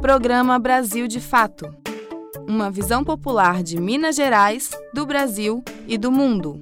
Programa Brasil de Fato uma visão popular de Minas Gerais, do Brasil e do mundo.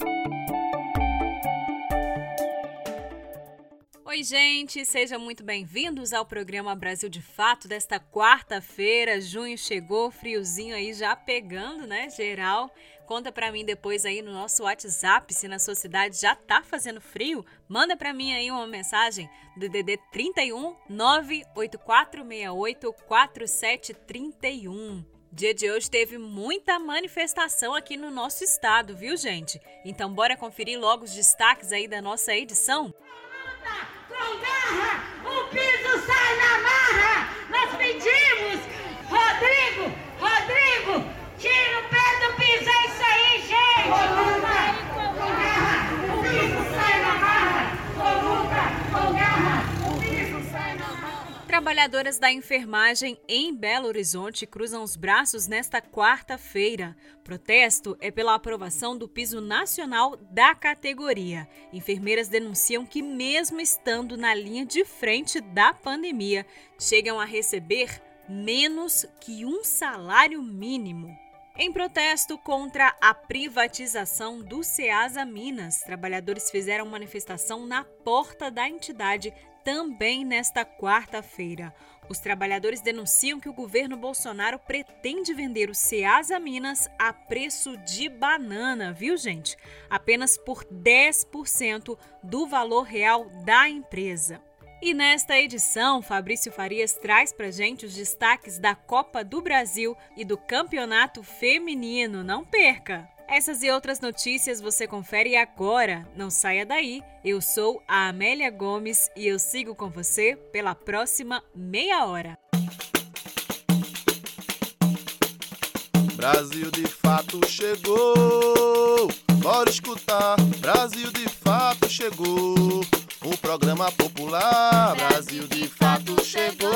Oi, gente, sejam muito bem-vindos ao programa Brasil de Fato desta quarta-feira. Junho chegou, friozinho aí já pegando, né, geral. Conta para mim depois aí no nosso WhatsApp se na sua cidade já tá fazendo frio. Manda para mim aí uma mensagem do DDD 31 98468 4731. Dia de hoje teve muita manifestação aqui no nosso estado, viu, gente? Então bora conferir logo os destaques aí da nossa edição? Com garra, o piso sai na marra! Nós pedimos! Rodrigo, Rodrigo, tira o pé Trabalhadoras da enfermagem em Belo Horizonte cruzam os braços nesta quarta-feira. Protesto é pela aprovação do piso nacional da categoria. Enfermeiras denunciam que, mesmo estando na linha de frente da pandemia, chegam a receber menos que um salário mínimo. Em protesto contra a privatização do Ceasa Minas, trabalhadores fizeram manifestação na porta da entidade também nesta quarta-feira. Os trabalhadores denunciam que o governo Bolsonaro pretende vender o Ceasa Minas a preço de banana, viu, gente? Apenas por 10% do valor real da empresa. E nesta edição, Fabrício Farias traz pra gente os destaques da Copa do Brasil e do Campeonato Feminino. Não perca! Essas e outras notícias você confere agora. Não saia daí. Eu sou a Amélia Gomes e eu sigo com você pela próxima meia hora. Brasil de fato chegou. Bora escutar. Brasil de fato chegou. O programa popular. Brasil de fato chegou.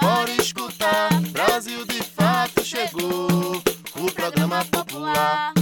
Bora escutar. Brasil de fato chegou o programa popular.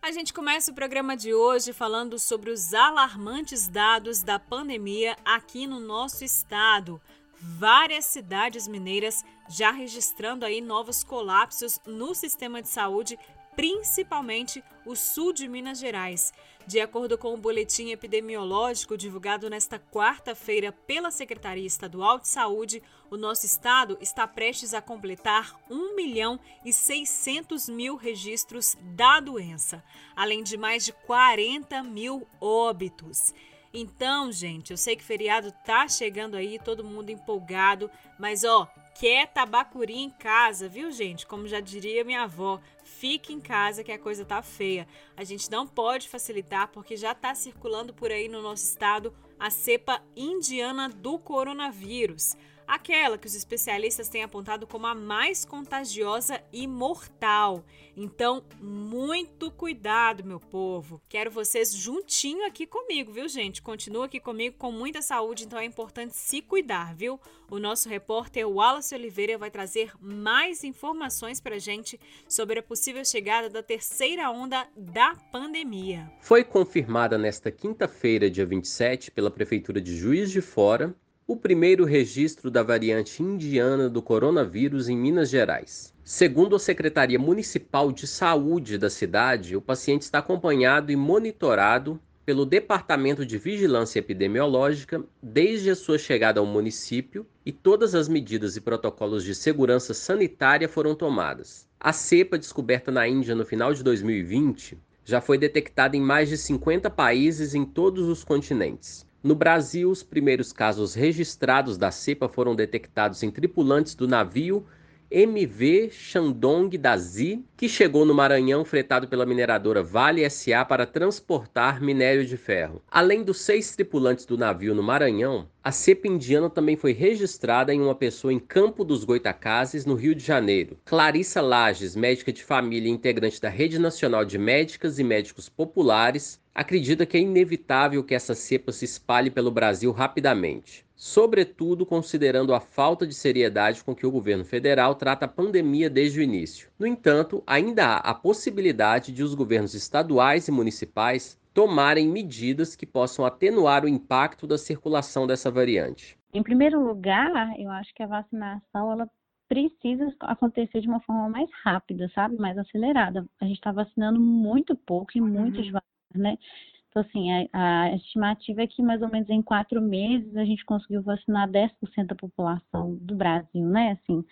A gente começa o programa de hoje falando sobre os alarmantes dados da pandemia aqui no nosso estado. Várias cidades mineiras já registrando aí novos colapsos no sistema de saúde, principalmente o sul de Minas Gerais. De acordo com o boletim epidemiológico divulgado nesta quarta-feira pela Secretaria Estadual de Saúde, o nosso estado está prestes a completar 1 milhão e 600 mil registros da doença, além de mais de 40 mil óbitos. Então, gente, eu sei que feriado tá chegando aí, todo mundo empolgado, mas ó, quer tabacuri em casa, viu, gente? Como já diria minha avó, fique em casa que a coisa tá feia. A gente não pode facilitar porque já tá circulando por aí no nosso estado a cepa indiana do coronavírus aquela que os especialistas têm apontado como a mais contagiosa e mortal. Então, muito cuidado, meu povo. Quero vocês juntinho aqui comigo, viu, gente? Continua aqui comigo com muita saúde, então é importante se cuidar, viu? O nosso repórter Wallace Oliveira vai trazer mais informações pra gente sobre a possível chegada da terceira onda da pandemia. Foi confirmada nesta quinta-feira, dia 27, pela Prefeitura de Juiz de Fora, o primeiro registro da variante indiana do coronavírus em Minas Gerais. Segundo a Secretaria Municipal de Saúde da cidade, o paciente está acompanhado e monitorado pelo Departamento de Vigilância Epidemiológica desde a sua chegada ao município e todas as medidas e protocolos de segurança sanitária foram tomadas. A cepa descoberta na Índia no final de 2020 já foi detectada em mais de 50 países em todos os continentes. No Brasil, os primeiros casos registrados da cepa foram detectados em tripulantes do navio MV Shandong Dazi, que chegou no Maranhão fretado pela mineradora Vale SA para transportar minério de ferro. Além dos seis tripulantes do navio no Maranhão, a cepa indiana também foi registrada em uma pessoa em Campo dos Goitacazes, no Rio de Janeiro. Clarissa Lages, médica de família e integrante da Rede Nacional de Médicas e Médicos Populares, acredita que é inevitável que essa cepa se espalhe pelo Brasil rapidamente sobretudo considerando a falta de seriedade com que o governo federal trata a pandemia desde o início. No entanto, ainda há a possibilidade de os governos estaduais e municipais tomarem medidas que possam atenuar o impacto da circulação dessa variante. Em primeiro lugar, eu acho que a vacinação ela precisa acontecer de uma forma mais rápida, sabe? Mais acelerada. A gente está vacinando muito pouco e muito uhum. devagar, né? Então, assim, a, a, estimativa é que mais ou menos em quatro meses a gente conseguiu vacinar 10% da população do Brasil, né? Assim,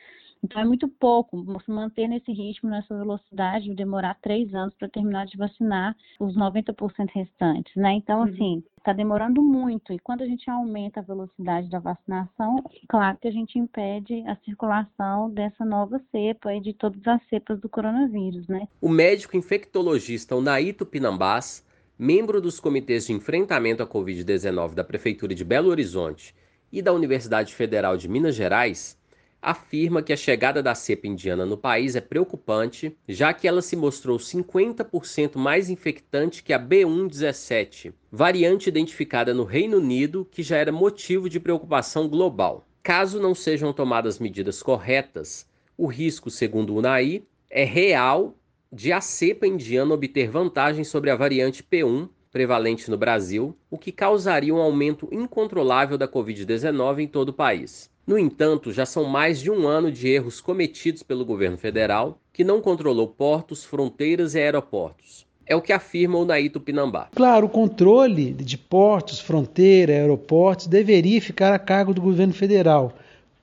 então é muito pouco. Se manter nesse ritmo, nessa velocidade, demorar três anos para terminar de vacinar os 90% restantes, né? Então, uhum. assim, está demorando muito. E quando a gente aumenta a velocidade da vacinação, claro que a gente impede a circulação dessa nova cepa e de todas as cepas do coronavírus, né? O médico infectologista Unaito Pinambás, membro dos comitês de enfrentamento à Covid-19 da Prefeitura de Belo Horizonte e da Universidade Federal de Minas Gerais, afirma que a chegada da cepa indiana no país é preocupante, já que ela se mostrou 50% mais infectante que a B117, variante identificada no Reino Unido que já era motivo de preocupação global. Caso não sejam tomadas medidas corretas, o risco, segundo o UNAI, é real de a cepa indiana obter vantagem sobre a variante P1 prevalente no Brasil, o que causaria um aumento incontrolável da Covid-19 em todo o país. No entanto, já são mais de um ano de erros cometidos pelo governo federal, que não controlou portos, fronteiras e aeroportos. É o que afirma o Naito Pinambá. Claro, o controle de portos, fronteira, aeroportos deveria ficar a cargo do governo federal.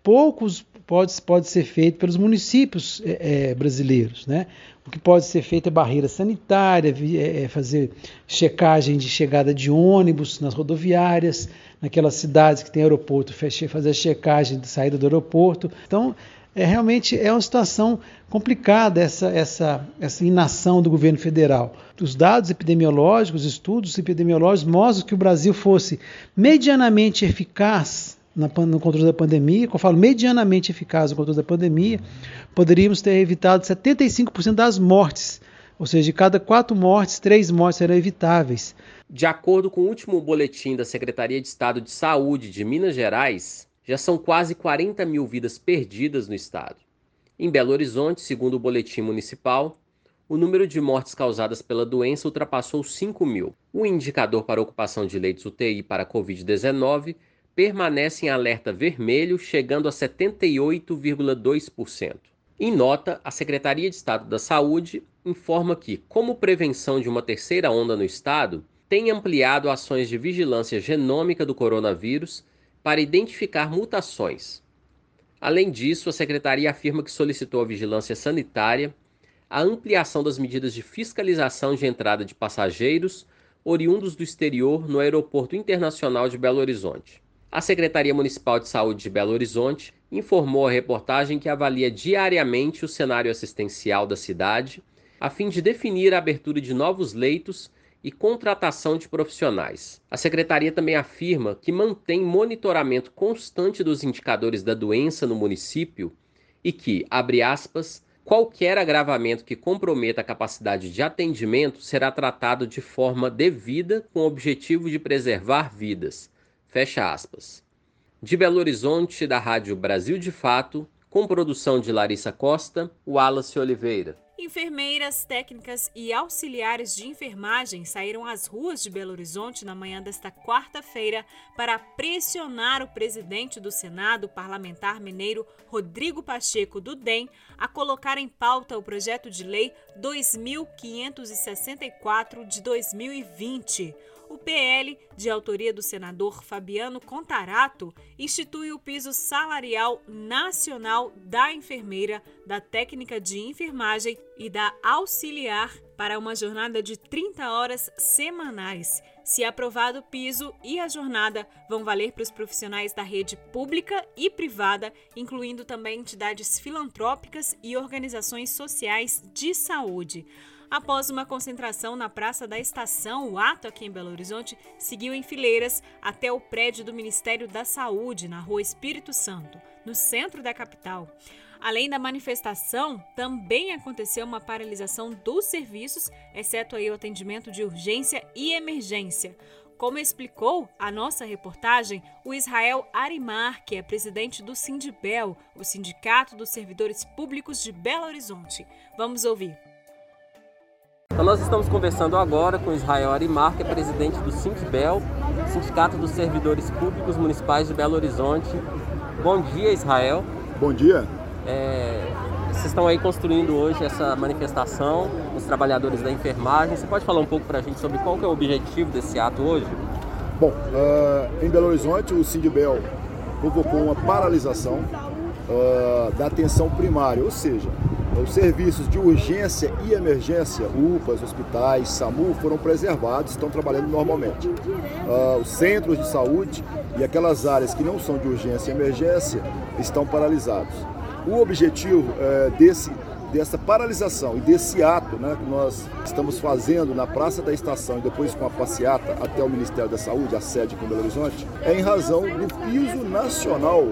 Poucos pode, pode ser feito pelos municípios é, brasileiros. Né? O que pode ser feito é barreira sanitária, é, é fazer checagem de chegada de ônibus nas rodoviárias, naquelas cidades que tem aeroporto, fazer a checagem de saída do aeroporto. Então, é, realmente é uma situação complicada essa, essa, essa inação do governo federal. Os dados epidemiológicos, estudos epidemiológicos mostram que o Brasil fosse medianamente eficaz no controle da pandemia, quando eu falo medianamente eficaz no controle da pandemia, poderíamos ter evitado 75% das mortes, ou seja, de cada quatro mortes, três mortes eram evitáveis. De acordo com o último boletim da Secretaria de Estado de Saúde de Minas Gerais, já são quase 40 mil vidas perdidas no estado. Em Belo Horizonte, segundo o boletim municipal, o número de mortes causadas pela doença ultrapassou 5 mil. O indicador para ocupação de leitos UTI para a Covid-19 permanece em alerta vermelho, chegando a 78,2%. Em nota, a Secretaria de Estado da Saúde informa que, como prevenção de uma terceira onda no estado, tem ampliado ações de vigilância genômica do coronavírus para identificar mutações. Além disso, a secretaria afirma que solicitou à vigilância sanitária a ampliação das medidas de fiscalização de entrada de passageiros oriundos do exterior no Aeroporto Internacional de Belo Horizonte. A Secretaria Municipal de Saúde de Belo Horizonte informou à reportagem que avalia diariamente o cenário assistencial da cidade, a fim de definir a abertura de novos leitos e contratação de profissionais. A secretaria também afirma que mantém monitoramento constante dos indicadores da doença no município e que, abre aspas, qualquer agravamento que comprometa a capacidade de atendimento será tratado de forma devida com o objetivo de preservar vidas. Fecha aspas. De Belo Horizonte, da Rádio Brasil de Fato, com produção de Larissa Costa, Wallace Oliveira. Enfermeiras, técnicas e auxiliares de enfermagem saíram às ruas de Belo Horizonte na manhã desta quarta-feira para pressionar o presidente do Senado, parlamentar mineiro Rodrigo Pacheco do DEM, a colocar em pauta o projeto de lei 2564 de 2020. O PL, de autoria do senador Fabiano Contarato, institui o piso salarial nacional da enfermeira, da técnica de enfermagem e da auxiliar para uma jornada de 30 horas semanais. Se aprovado o piso e a jornada vão valer para os profissionais da rede pública e privada, incluindo também entidades filantrópicas e organizações sociais de saúde. Após uma concentração na Praça da Estação, o ato aqui em Belo Horizonte seguiu em fileiras até o prédio do Ministério da Saúde, na Rua Espírito Santo, no centro da capital. Além da manifestação, também aconteceu uma paralisação dos serviços, exceto aí o atendimento de urgência e emergência. Como explicou a nossa reportagem, o Israel Arimar, que é presidente do Sindibel, o Sindicato dos Servidores Públicos de Belo Horizonte. Vamos ouvir. Então nós estamos conversando agora com Israel Arimar, que é presidente do Sintbel, Sindicato dos Servidores Públicos Municipais de Belo Horizonte. Bom dia, Israel. Bom dia. É, vocês estão aí construindo hoje essa manifestação, os trabalhadores da enfermagem. Você pode falar um pouco para a gente sobre qual que é o objetivo desse ato hoje? Bom, uh, em Belo Horizonte, o Sindibel convocou uma paralisação uh, da atenção primária, ou seja, os serviços de urgência e emergência, UPAs, hospitais, SAMU, foram preservados, estão trabalhando normalmente. Uh, os centros de saúde e aquelas áreas que não são de urgência e emergência estão paralisados. O objetivo uh, desse, dessa paralisação e desse ato né, que nós estamos fazendo na Praça da Estação e depois com a passeata até o Ministério da Saúde, a sede com Belo Horizonte, é em razão do piso nacional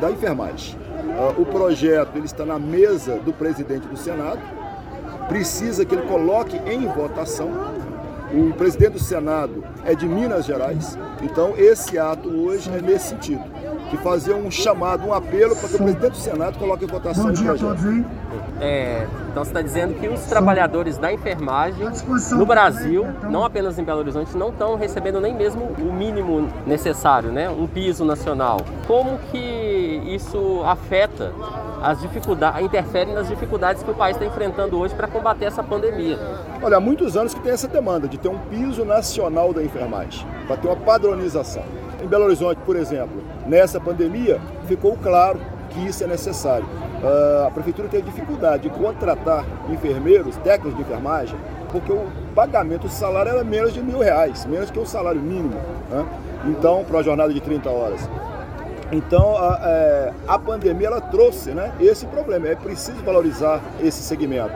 da enfermagem. Uh, o projeto ele está na mesa do presidente do Senado, precisa que ele coloque em votação. O presidente do Senado é de Minas Gerais, então esse ato hoje é nesse sentido, de fazer um chamado, um apelo para que o presidente do Senado coloque em votação o projeto. É, então você está dizendo que os trabalhadores da enfermagem no Brasil, não apenas em Belo Horizonte, não estão recebendo nem mesmo o mínimo necessário, né? Um piso nacional. Como que isso afeta as dificuldades, interfere nas dificuldades que o país está enfrentando hoje para combater essa pandemia? Olha, há muitos anos que tem essa demanda de ter um piso nacional da enfermagem, para ter uma padronização. Em Belo Horizonte, por exemplo, nessa pandemia, ficou claro que isso é necessário. Uh, a prefeitura teve dificuldade de contratar enfermeiros, técnicos de enfermagem, porque o pagamento do salário era menos de mil reais, menos que o salário mínimo. Né? Então, para uma jornada de 30 horas. Então, a, é, a pandemia ela trouxe né, esse problema. É preciso valorizar esse segmento.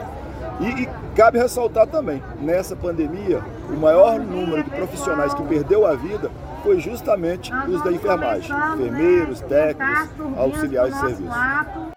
E, e, cabe ressaltar também, nessa pandemia, o maior número de profissionais que perdeu a vida foi justamente os da enfermagem, enfermeiros, técnicos, auxiliares de serviço.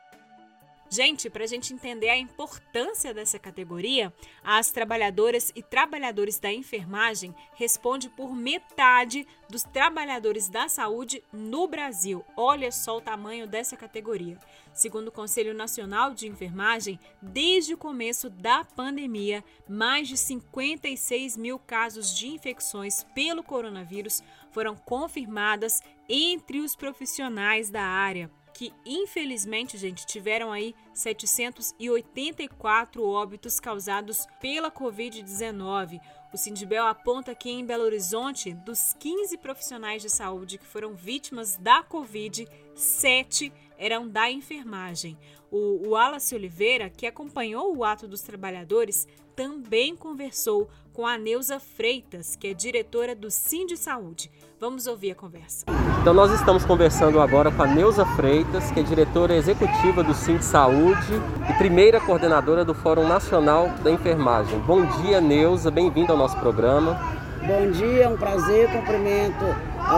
Gente, para a gente entender a importância dessa categoria, as trabalhadoras e trabalhadores da enfermagem respondem por metade dos trabalhadores da saúde no Brasil. Olha só o tamanho dessa categoria. Segundo o Conselho Nacional de Enfermagem, desde o começo da pandemia, mais de 56 mil casos de infecções pelo coronavírus foram confirmadas entre os profissionais da área que infelizmente, gente, tiveram aí 784 óbitos causados pela Covid-19. O Sindibel aponta que em Belo Horizonte, dos 15 profissionais de saúde que foram vítimas da Covid, 7 eram da enfermagem. O Wallace Oliveira, que acompanhou o ato dos trabalhadores, também conversou com a Neuza Freitas, que é diretora do Sim de Saúde. Vamos ouvir a conversa. Então nós estamos conversando agora com a Neuza Freitas, que é diretora executiva do Sim de Saúde e primeira coordenadora do Fórum Nacional da Enfermagem. Bom dia, Neuza, bem-vinda ao nosso programa. Bom dia, é um prazer, cumprimento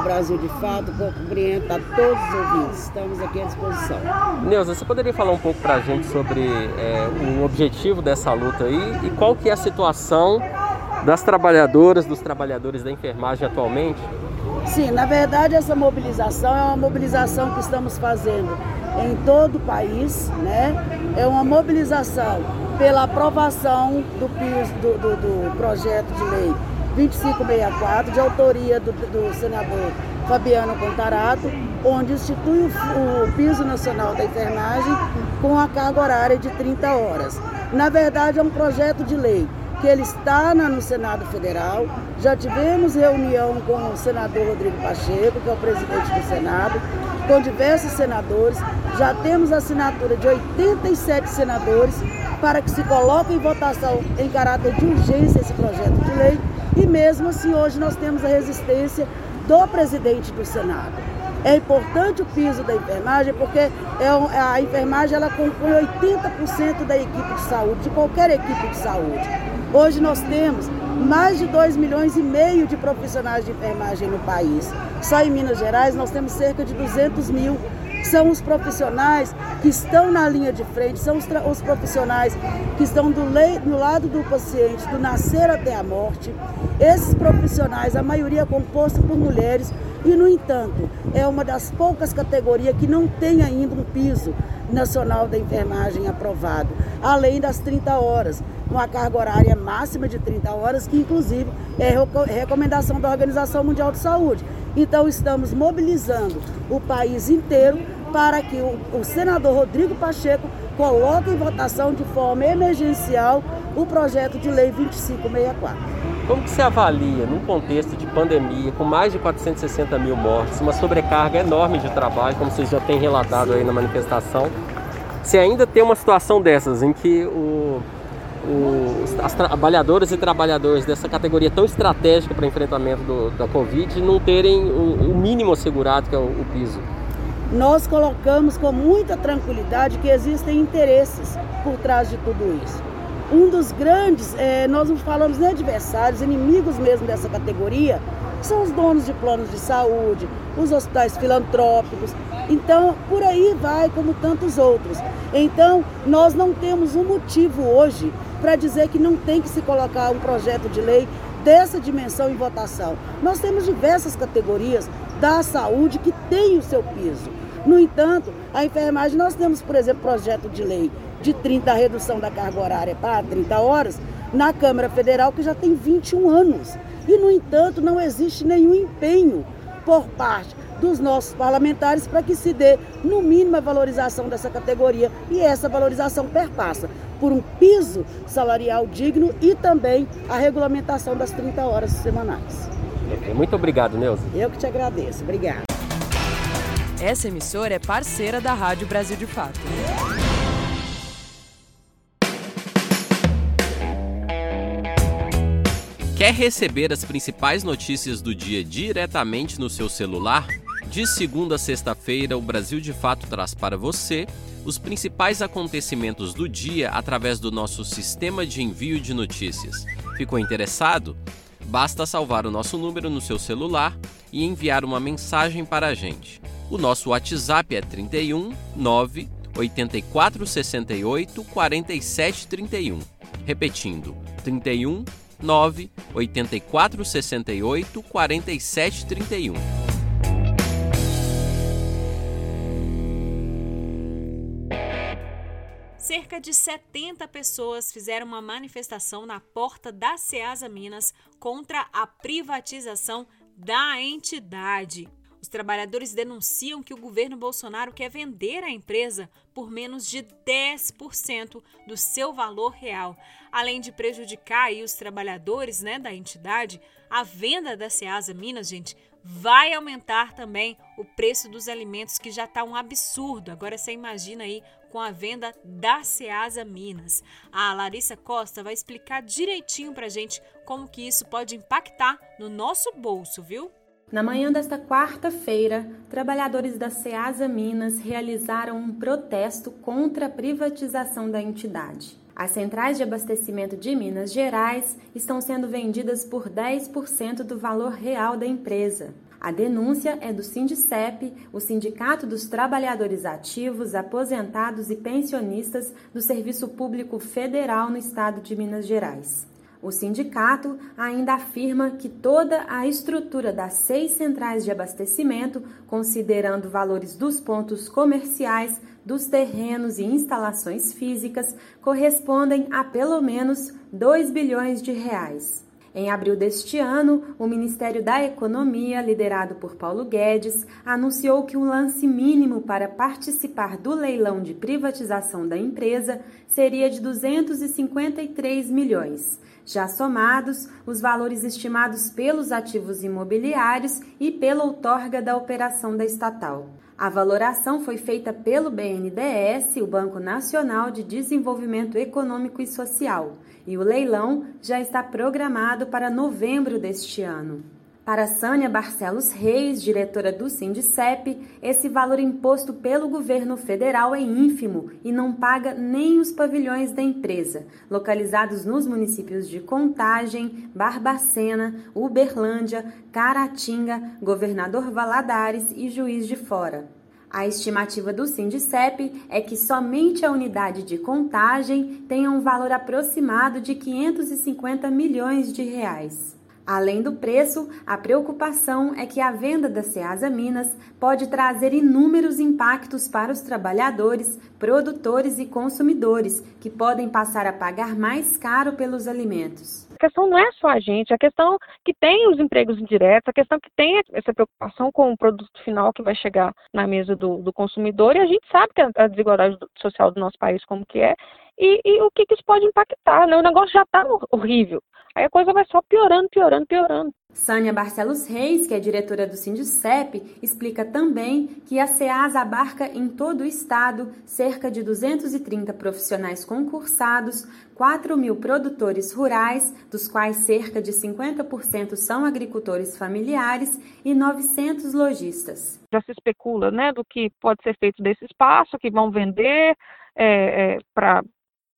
Brasil de Fato, cumprimento a todos os ouvintes. Estamos aqui à disposição. Neuza, você poderia falar um pouco para a gente sobre é, o objetivo dessa luta aí e qual que é a situação das trabalhadoras, dos trabalhadores da enfermagem atualmente? Sim, na verdade essa mobilização é uma mobilização que estamos fazendo em todo o país, né? É uma mobilização pela aprovação do, do, do, do projeto de lei 2564, de autoria do, do senador Fabiano Contarato, onde institui o, o, piso nacional da enfermagem com a carga horária de 30 horas. Na verdade, é um projeto de lei que ele está no Senado Federal. Já tivemos reunião com o senador Rodrigo Pacheco, que é o presidente do Senado, com diversos senadores. Já temos assinatura de 87 senadores para que se coloque em votação em caráter de urgência esse projeto de lei e mesmo assim, hoje nós temos a resistência do presidente do Senado. É importante o piso da enfermagem porque é, a enfermagem ela compõe 80% da equipe de saúde, de qualquer equipe de saúde. Hoje nós temos mais de 2 milhões e meio de profissionais de enfermagem no país. Só em Minas Gerais nós temos cerca de 200 mil são os profissionais que estão na linha de frente, são os, os profissionais que estão do, do lado do paciente, do nascer até a morte. Esses profissionais, a maioria é composta por mulheres, e no entanto, é uma das poucas categorias que não tem ainda um piso Nacional da Enfermagem aprovado, além das 30 horas, uma carga horária máxima de 30 horas, que inclusive é recomendação da Organização Mundial de Saúde. Então estamos mobilizando o país inteiro para que o, o senador Rodrigo Pacheco coloque em votação de forma emergencial o projeto de lei 2564. Como que se avalia, num contexto de pandemia, com mais de 460 mil mortes, uma sobrecarga enorme de trabalho, como vocês já têm relatado aí na manifestação, se ainda tem uma situação dessas, em que o, o, as trabalhadoras e trabalhadores dessa categoria tão estratégica para enfrentamento do, da Covid não terem o, o, mínimo assegurado, que é o, o piso? Nós colocamos com muita tranquilidade que existem interesses por trás de tudo isso um dos grandes, é, nós não falamos nem adversários, inimigos mesmo dessa categoria, são os donos de planos de saúde, os hospitais filantrópicos. Então, por aí vai, como tantos outros. Então, nós não temos um motivo hoje para dizer que não tem que se colocar um projeto de lei dessa dimensão em votação. Nós temos diversas categorias da saúde que têm o seu piso. No entanto, a enfermagem, nós temos, por exemplo, projeto de lei de 30, a redução da carga horária para 30 horas, na Câmara Federal, que já tem 21 anos. E, no entanto, não existe nenhum empenho por parte dos nossos parlamentares para que se dê, no mínimo, a valorização dessa categoria. E essa valorização perpassa por um piso salarial digno e também a regulamentação das 30 horas semanais. Muito obrigado, Neuza. Eu que te agradeço. Obrigada. Essa emissora é parceira da Rádio Brasil de Fato. Quer receber as principais notícias do dia diretamente no seu celular? De segunda a sexta-feira, o Brasil de Fato traz para você os principais acontecimentos do dia através do nosso sistema de envio de notícias. Ficou interessado? Basta salvar o nosso número no seu celular e enviar uma mensagem para a gente. O nosso WhatsApp é 31 9 84 68 47 31. Repetindo, 31 9 84 68 47 31. Cerca de 70 pessoas fizeram uma manifestação na porta da Ceasa Minas contra a privatização da entidade. Os trabalhadores denunciam que o governo Bolsonaro quer vender a empresa por menos de 10% do seu valor real. Além de prejudicar os trabalhadores né, da entidade, a venda da Ceasa Minas, gente, vai aumentar também o preço dos alimentos, que já está um absurdo. Agora você imagina aí com a venda da Ceasa Minas. A Larissa Costa vai explicar direitinho para gente como que isso pode impactar no nosso bolso, viu? Na manhã desta quarta-feira, trabalhadores da Ceasa Minas realizaram um protesto contra a privatização da entidade. As centrais de abastecimento de Minas Gerais estão sendo vendidas por 10% do valor real da empresa. A denúncia é do Sindicep, o Sindicato dos Trabalhadores Ativos, Aposentados e Pensionistas do Serviço Público Federal no estado de Minas Gerais. O sindicato ainda afirma que toda a estrutura das seis centrais de abastecimento, considerando valores dos pontos comerciais, dos terrenos e instalações físicas, correspondem a pelo menos 2 bilhões de reais. Em abril deste ano, o Ministério da Economia, liderado por Paulo Guedes, anunciou que o lance mínimo para participar do leilão de privatização da empresa seria de 253 milhões já somados os valores estimados pelos ativos imobiliários e pela outorga da operação da estatal. A valoração foi feita pelo BNDES, o Banco Nacional de Desenvolvimento Econômico e Social, e o leilão já está programado para novembro deste ano. Para Sânia Barcelos Reis, diretora do Sindicep, esse valor imposto pelo governo federal é ínfimo e não paga nem os pavilhões da empresa, localizados nos municípios de Contagem, Barbacena, Uberlândia, Caratinga, Governador Valadares e Juiz de Fora. A estimativa do Sindicep é que somente a unidade de contagem tenha um valor aproximado de 550 milhões de reais. Além do preço, a preocupação é que a venda da Ceasa Minas pode trazer inúmeros impactos para os trabalhadores, produtores e consumidores, que podem passar a pagar mais caro pelos alimentos. A questão não é só a gente, a questão que tem os empregos indiretos, a questão que tem essa preocupação com o produto final que vai chegar na mesa do, do consumidor, e a gente sabe que a desigualdade social do nosso país como que é, e, e o que, que, isso pode impactar, né? O negócio já está horrível. Aí a coisa vai só piorando, piorando, piorando. Sânia Barcelos Reis, que é diretora do Sindicep, explica também que a SEAS abarca em todo o estado cerca de 230 profissionais concursados, 4 mil produtores rurais, dos quais cerca de 50% são agricultores familiares, e 900 lojistas. Já se especula né, do que pode ser feito desse espaço, que vão vender é, é, para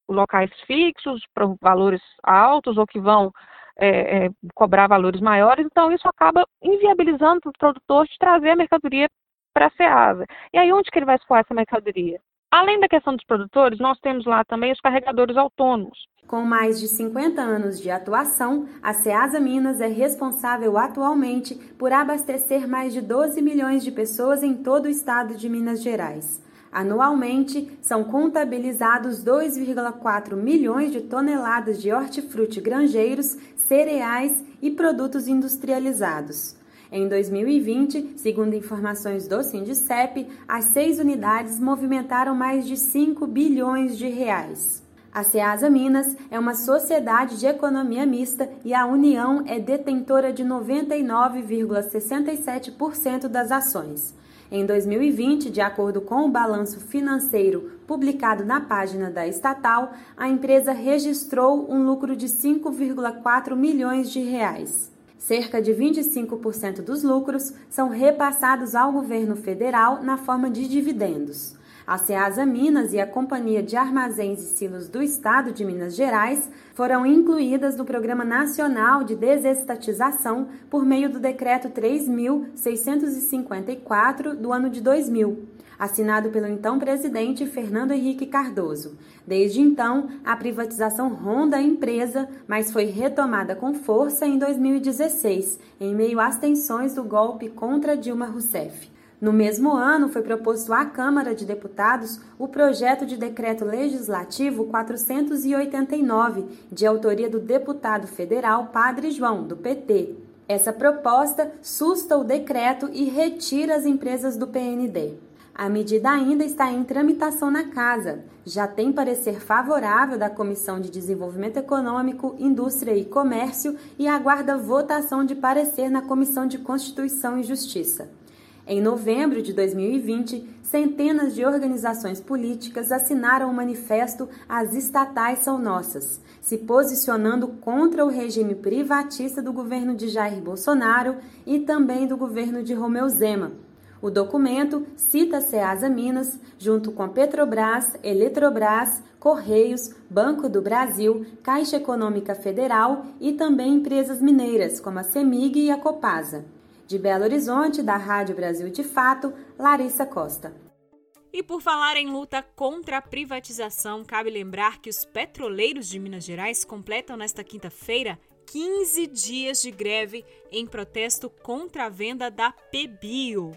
locais fixos, para valores altos ou que vão é, é, cobrar valores maiores, então isso acaba inviabilizando o produtor de trazer a mercadoria para a SEASA. E aí onde que ele vai escoar essa mercadoria? Além da questão dos produtores, nós temos lá também os carregadores autônomos. Com mais de 50 anos de atuação, a Ceasa Minas é responsável atualmente por abastecer mais de 12 milhões de pessoas em todo o estado de Minas Gerais. Anualmente, são contabilizados 2,4 milhões de toneladas de hortifruti granjeiros, cereais e produtos industrializados. Em 2020, segundo informações do Sindicep, as seis unidades movimentaram mais de 5 bilhões de reais. A Ceasa Minas é uma sociedade de economia mista e a União é detentora de 99,67% das ações. Em 2020, de acordo com o balanço financeiro publicado na página da estatal, a empresa registrou um lucro de 5,4 milhões de reais. Cerca de 25% dos lucros são repassados ao governo federal na forma de dividendos. A Ceasa Minas e a Companhia de Armazéns e Silos do Estado de Minas Gerais foram incluídas no Programa Nacional de Desestatização por meio do Decreto 3.654 do ano de 2000, assinado pelo então presidente Fernando Henrique Cardoso. Desde então, a privatização ronda a empresa, mas foi retomada com força em 2016, em meio às tensões do golpe contra Dilma Rousseff. No mesmo ano, foi proposto à Câmara de Deputados o projeto de decreto legislativo 489, de autoria do deputado federal Padre João, do PT. Essa proposta susta o decreto e retira as empresas do PND. A medida ainda está em tramitação na Casa. Já tem parecer favorável da Comissão de Desenvolvimento Econômico, Indústria e Comércio e aguarda votação de parecer na Comissão de Constituição e Justiça. Em novembro de 2020, centenas de organizações políticas assinaram o manifesto As Estatais São Nossas, se posicionando contra o regime privatista do governo de Jair Bolsonaro e também do governo de Romeu Zema. O documento cita Ceasa Minas, junto com Petrobras, Eletrobras, Correios, Banco do Brasil, Caixa Econômica Federal e também empresas mineiras, como a CEMIG e a Copasa. De Belo Horizonte, da Rádio Brasil de Fato, Larissa Costa. E por falar em luta contra a privatização, cabe lembrar que os petroleiros de Minas Gerais completam nesta quinta-feira 15 dias de greve em protesto contra a venda da Pebio.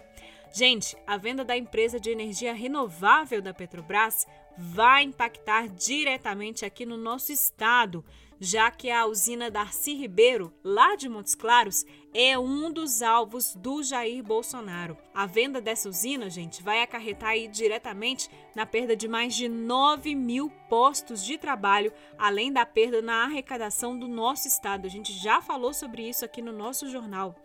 Gente, a venda da empresa de energia renovável da Petrobras vai impactar diretamente aqui no nosso estado, já que a usina Darcy Ribeiro, lá de Montes Claros, é um dos alvos do Jair Bolsonaro. A venda dessa usina, gente, vai acarretar aí diretamente na perda de mais de 9 mil postos de trabalho, além da perda na arrecadação do nosso estado. A gente já falou sobre isso aqui no nosso jornal.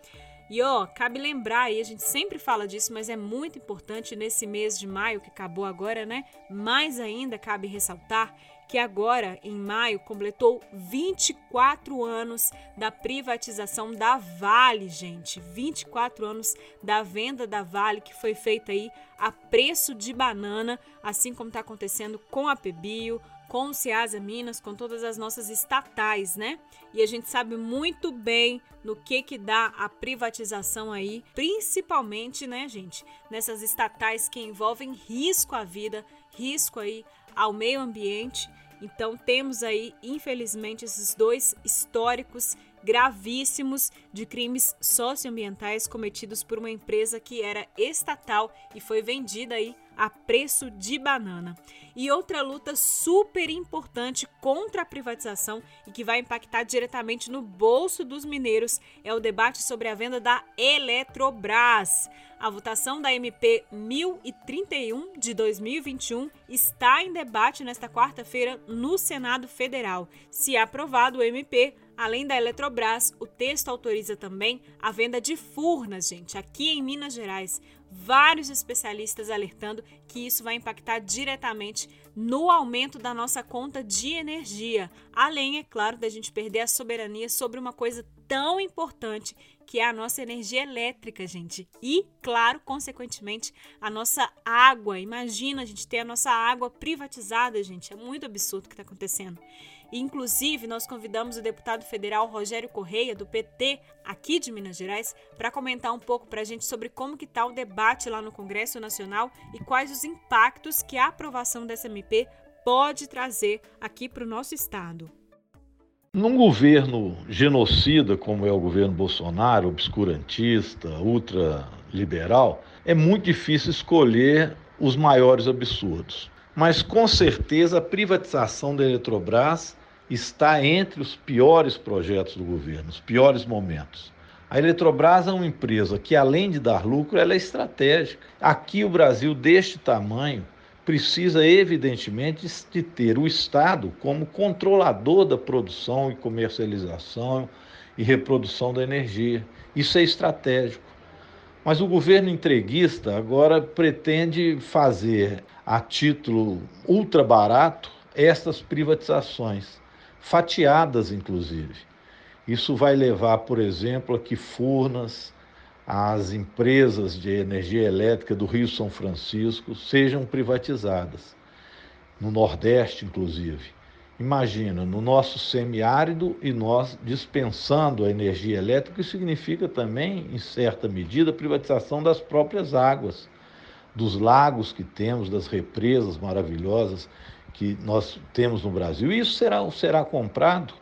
E ó, cabe lembrar aí, a gente sempre fala disso, mas é muito importante nesse mês de maio que acabou agora, né? Mais ainda cabe ressaltar que agora, em maio, completou 24 anos da privatização da Vale, gente. 24 anos da venda da Vale, que foi feita aí a preço de banana, assim como está acontecendo com a Pebio, com o Ceasa Minas, com todas as nossas estatais, né? E a gente sabe muito bem no que que dá a privatização aí, principalmente, né, gente, nessas estatais que envolvem risco à vida, risco aí ao meio ambiente. Então temos aí, infelizmente, esses dois históricos gravíssimos de crimes socioambientais cometidos por uma empresa que era estatal e foi vendida aí a preço de banana. E outra luta super importante contra a privatização e que vai impactar diretamente no bolso dos mineiros é o debate sobre a venda da Eletrobras. A votação da MP 1031 de 2021 está em debate nesta quarta-feira no Senado Federal. Se aprovado o MP, Além da Eletrobras, o texto autoriza também a venda de furnas, gente, aqui em Minas Gerais. Vários especialistas alertando que isso vai impactar diretamente no aumento da nossa conta de energia. Além, é claro, da gente perder a soberania sobre uma coisa tão importante que é a nossa energia elétrica, gente. E, claro, consequentemente, a nossa água. Imagina a gente ter a nossa água privatizada, gente. É muito absurdo o que está acontecendo. Inclusive, nós convidamos o deputado federal Rogério Correia, do PT, aqui de Minas Gerais, para comentar um pouco para a gente sobre como que está o debate lá no Congresso Nacional e quais os impactos que a aprovação dessa MP pode trazer aqui para o nosso estado. Num governo genocida como é o governo Bolsonaro, obscurantista, ultraliberal, é muito difícil escolher os maiores absurdos. Mas com certeza a privatização da Eletrobras está entre os piores projetos do governo, os piores momentos. A Eletrobras é uma empresa que, além de dar lucro, ela é estratégica. Aqui, o Brasil, deste tamanho, precisa, evidentemente, de ter o Estado como controlador da produção e comercialização e reprodução da energia. Isso é estratégico. Mas o governo entreguista agora pretende fazer, a título ultra barato, estas privatizações fatiadas, inclusive. Isso vai levar, por exemplo, a que Furnas, as empresas de energia elétrica do Rio São Francisco sejam privatizadas, no Nordeste, inclusive. Imagina, no nosso semiárido e nós dispensando a energia elétrica, isso significa também, em certa medida, a privatização das próprias águas, dos lagos que temos, das represas maravilhosas que nós temos no Brasil. Isso será, será comprado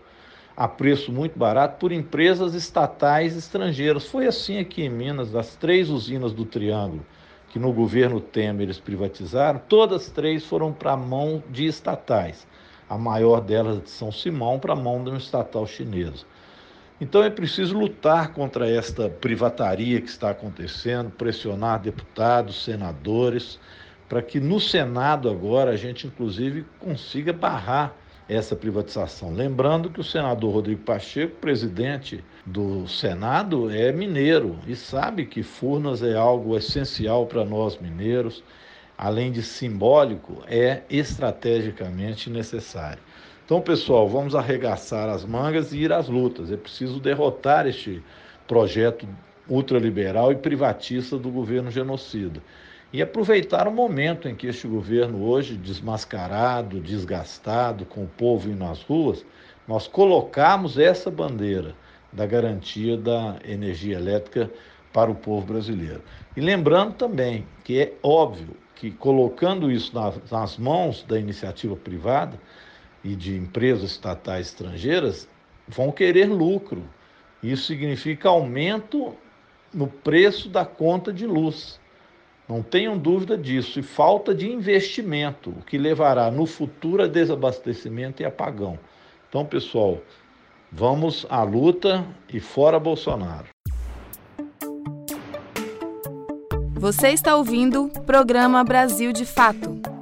a preço muito barato por empresas estatais estrangeiras. Foi assim aqui em Minas, das três usinas do Triângulo, que no governo Temer eles privatizaram, todas três foram para a mão de estatais. A maior delas de São Simão para a mão de uma estatal chinesa. Então é preciso lutar contra esta privataria que está acontecendo, pressionar deputados, senadores, para que no Senado agora a gente, inclusive, consiga barrar essa privatização. Lembrando que o senador Rodrigo Pacheco, presidente do Senado, é mineiro e sabe que Furnas é algo essencial para nós mineiros, além de simbólico, é estrategicamente necessário. Então, pessoal, vamos arregaçar as mangas e ir às lutas. É preciso derrotar este projeto ultraliberal e privatista do governo genocida e aproveitar o momento em que este governo, hoje desmascarado, desgastado, com o povo indo nas ruas, nós colocamos essa bandeira da garantia da energia elétrica para o povo brasileiro. E lembrando também que é óbvio que colocando isso nas mãos da iniciativa privada e de empresas estatais estrangeiras, vão querer lucro. Isso significa aumento no preço da conta de luz. Não tenham dúvida disso. E falta de investimento, o que levará no futuro a desabastecimento e apagão. Então, pessoal, vamos à luta e fora Bolsonaro. Você está ouvindo o programa Brasil de Fato.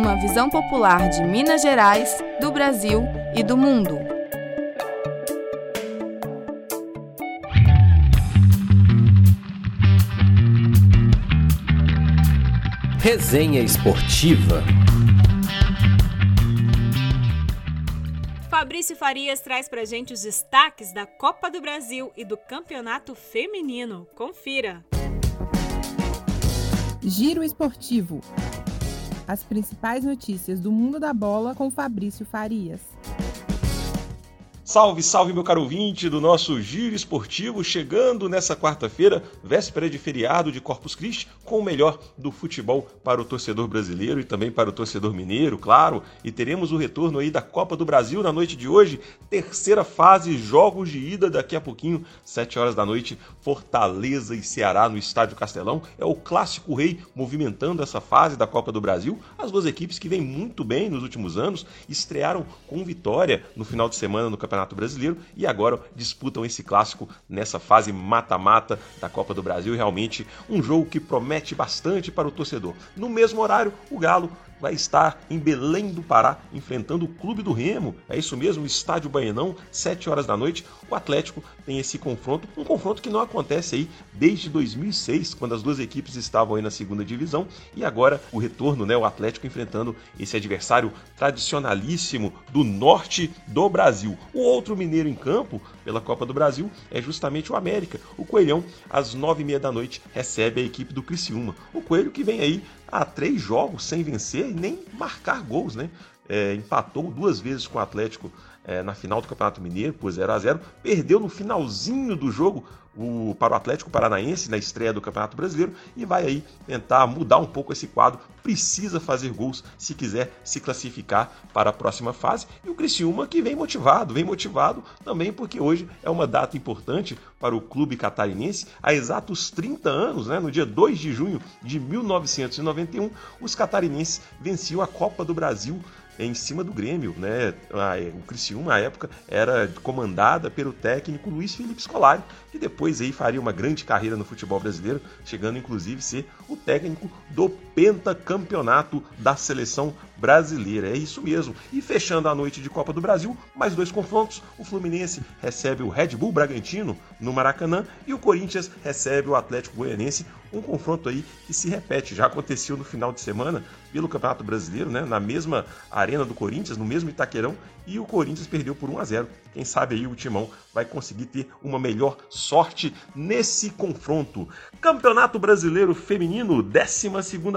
Uma visão popular de Minas Gerais, do Brasil e do mundo. Resenha Esportiva. Fabrício Farias traz pra gente os destaques da Copa do Brasil e do Campeonato Feminino. Confira. Giro Esportivo. As principais notícias do mundo da bola com Fabrício Farias. Salve, salve, meu caro ouvinte do nosso Giro Esportivo, chegando nessa quarta-feira, véspera de feriado de Corpus Christi, com o melhor do futebol para o torcedor brasileiro e também para o torcedor mineiro, claro. E teremos o retorno aí da Copa do Brasil na noite de hoje, terceira fase, jogos de ida daqui a pouquinho, 7 horas da noite, Fortaleza e Ceará no Estádio Castelão. É o clássico rei movimentando essa fase da Copa do Brasil. As duas equipes que vêm muito bem nos últimos anos estrearam com vitória no final de semana no Campeonato Campeonato Brasileiro e agora disputam esse clássico nessa fase mata-mata da Copa do Brasil. Realmente um jogo que promete bastante para o torcedor. No mesmo horário, o Galo vai estar em Belém do Pará, enfrentando o Clube do Remo. É isso mesmo, Estádio Baianão, 7 horas da noite. O Atlético tem esse confronto, um confronto que não acontece aí desde 2006, quando as duas equipes estavam aí na segunda divisão, e agora o retorno, né, o Atlético enfrentando esse adversário tradicionalíssimo do norte do Brasil. O outro mineiro em campo pela Copa do Brasil é justamente o América. O Coelhão, às nove e meia da noite, recebe a equipe do Criciúma. O Coelho que vem aí há três jogos sem vencer e nem marcar gols, né? É, empatou duas vezes com o Atlético é, na final do Campeonato Mineiro por 0 a 0 perdeu no finalzinho do jogo o, para o Atlético Paranaense na estreia do Campeonato Brasileiro e vai aí tentar mudar um pouco esse quadro. Precisa fazer gols se quiser se classificar para a próxima fase. E o Criciúma que vem motivado, vem motivado também porque hoje é uma data importante para o clube catarinense. Há exatos 30 anos, né, no dia 2 de junho de 1991, os catarinenses venciam a Copa do Brasil em cima do Grêmio, né? O Criciúma, à época, era comandada pelo técnico Luiz Felipe Scolari, que depois aí faria uma grande carreira no futebol brasileiro, chegando inclusive a ser o técnico do pentacampeonato da seleção brasileira. É isso mesmo. E fechando a noite de Copa do Brasil, mais dois confrontos. O Fluminense recebe o Red Bull Bragantino no Maracanã e o Corinthians recebe o Atlético Goianense. Um confronto aí que se repete, já aconteceu no final de semana pelo Campeonato Brasileiro, né, na mesma arena do Corinthians, no mesmo Itaquerão, e o Corinthians perdeu por 1 a 0. Quem sabe aí o Timão vai conseguir ter uma melhor sorte nesse confronto. Campeonato Brasileiro Feminino, 12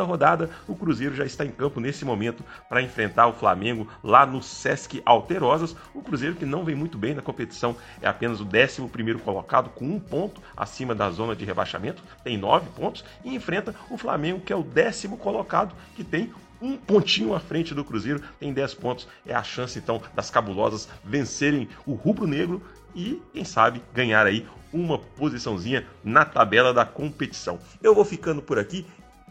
rodada. O Cruzeiro já está em campo nesse momento para enfrentar o Flamengo lá no Sesc Alterosas. O Cruzeiro que não vem muito bem na competição, é apenas o 11 colocado com um ponto acima da zona de rebaixamento, tem nove pontos e enfrenta o Flamengo que é o décimo colocado que tem um pontinho à frente do Cruzeiro, tem 10 pontos. É a chance então das cabulosas vencerem o rubro-negro e, quem sabe, ganhar aí uma posiçãozinha na tabela da competição. Eu vou ficando por aqui.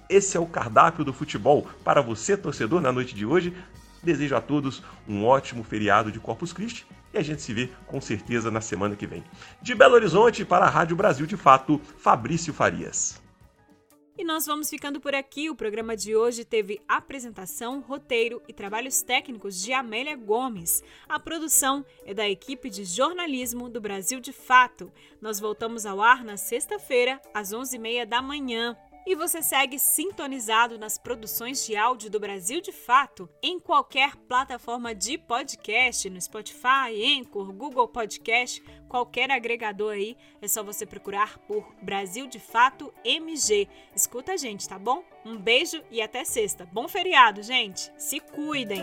Esse é o cardápio do futebol para você, torcedor, na noite de hoje. Desejo a todos um ótimo feriado de Corpus Christi e a gente se vê com certeza na semana que vem. De Belo Horizonte para a Rádio Brasil de Fato, Fabrício Farias. E nós vamos ficando por aqui. O programa de hoje teve apresentação, roteiro e trabalhos técnicos de Amélia Gomes. A produção é da equipe de jornalismo do Brasil de Fato. Nós voltamos ao ar na sexta-feira, às 11h30 da manhã. E você segue sintonizado nas produções de áudio do Brasil de Fato em qualquer plataforma de podcast, no Spotify, Anchor, Google Podcast, qualquer agregador aí. É só você procurar por Brasil de Fato MG. Escuta a gente, tá bom? Um beijo e até sexta. Bom feriado, gente. Se cuidem.